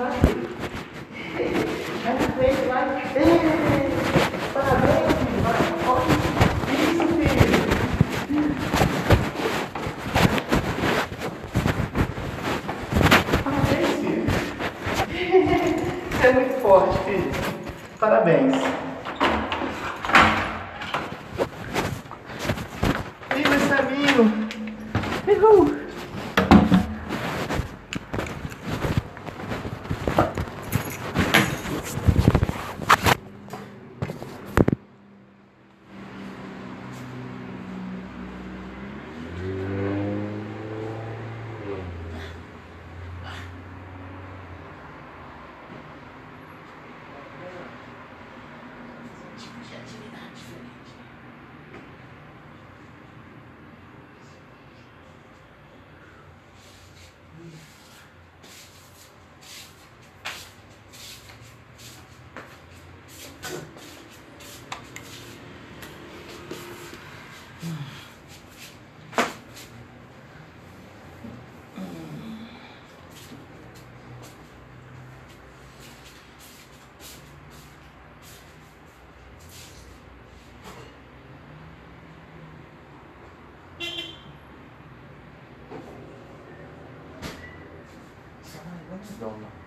Parabéns, filho. Isso, filho. Parabéns, filho. Você é muito forte, filho. Parabéns. Viva esse amigo. Uhul. going on.